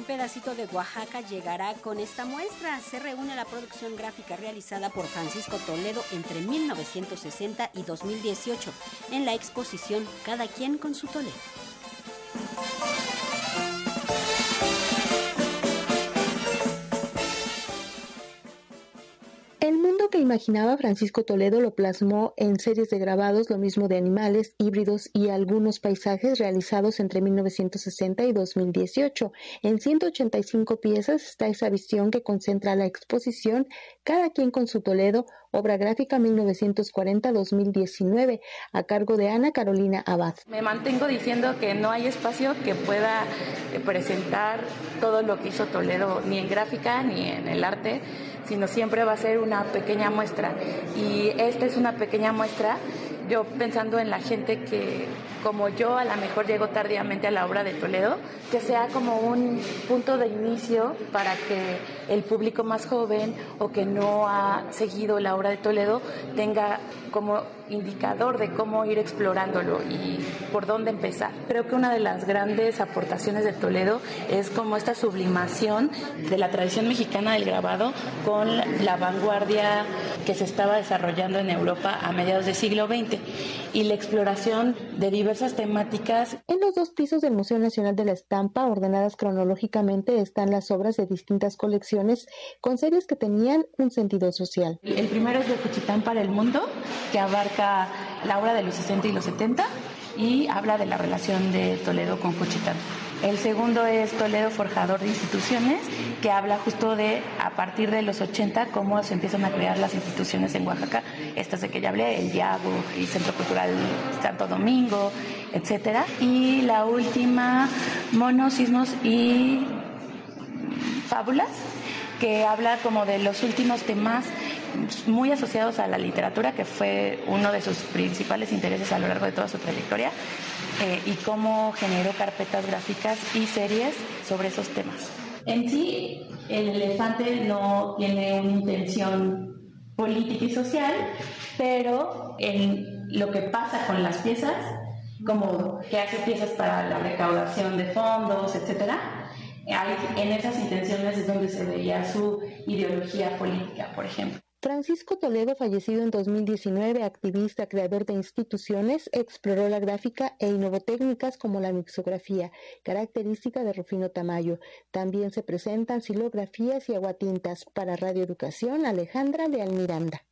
Un pedacito de Oaxaca llegará con esta muestra. Se reúne la producción gráfica realizada por Francisco Toledo entre 1960 y 2018 en la exposición Cada quien con su Toledo. Imaginaba Francisco Toledo lo plasmó en series de grabados, lo mismo de animales, híbridos y algunos paisajes realizados entre 1960 y 2018. En 185 piezas está esa visión que concentra la exposición Cada quien con su Toledo, obra gráfica 1940-2019, a cargo de Ana Carolina Abad. Me mantengo diciendo que no hay espacio que pueda eh, presentar todo lo que hizo Toledo, ni en gráfica ni en el arte sino siempre va a ser una pequeña muestra. Y esta es una pequeña muestra, yo pensando en la gente que, como yo, a lo mejor llego tardíamente a la obra de Toledo, que sea como un punto de inicio para que el público más joven o que no ha seguido la obra de Toledo tenga como indicador de cómo ir explorándolo y por dónde empezar. Creo que una de las grandes aportaciones de Toledo es como esta sublimación de la tradición mexicana del grabado con la vanguardia que se estaba desarrollando en Europa a mediados del siglo XX y la exploración de diversas temáticas. En los dos pisos del Museo Nacional de la Estampa, ordenadas cronológicamente, están las obras de distintas colecciones con series que tenían un sentido social. El primero es de Cuchitán para el Mundo, que abarca la obra de los 60 y los 70 y habla de la relación de Toledo con Cuchitán. El segundo es Toledo Forjador de Instituciones, que habla justo de a partir de los 80 cómo se empiezan a crear las instituciones en Oaxaca, estas de que ya hablé, el Diago, el Centro Cultural Santo Domingo, etcétera. Y la última, Monos, Sismos y Fábulas, que habla como de los últimos temas muy asociados a la literatura, que fue uno de sus principales intereses a lo largo de toda su trayectoria, eh, y cómo generó carpetas gráficas y series sobre esos temas. En sí, el elefante no tiene una intención política y social, pero en lo que pasa con las piezas, como que hace piezas para la recaudación de fondos, etcétera, en esas intenciones es donde se veía su ideología política, por ejemplo. Francisco Toledo, fallecido en 2019, activista, creador de instituciones, exploró la gráfica e innovó técnicas como la mixografía, característica de Rufino Tamayo. También se presentan silografías y aguatintas. Para Radio Educación, Alejandra Leal Miranda.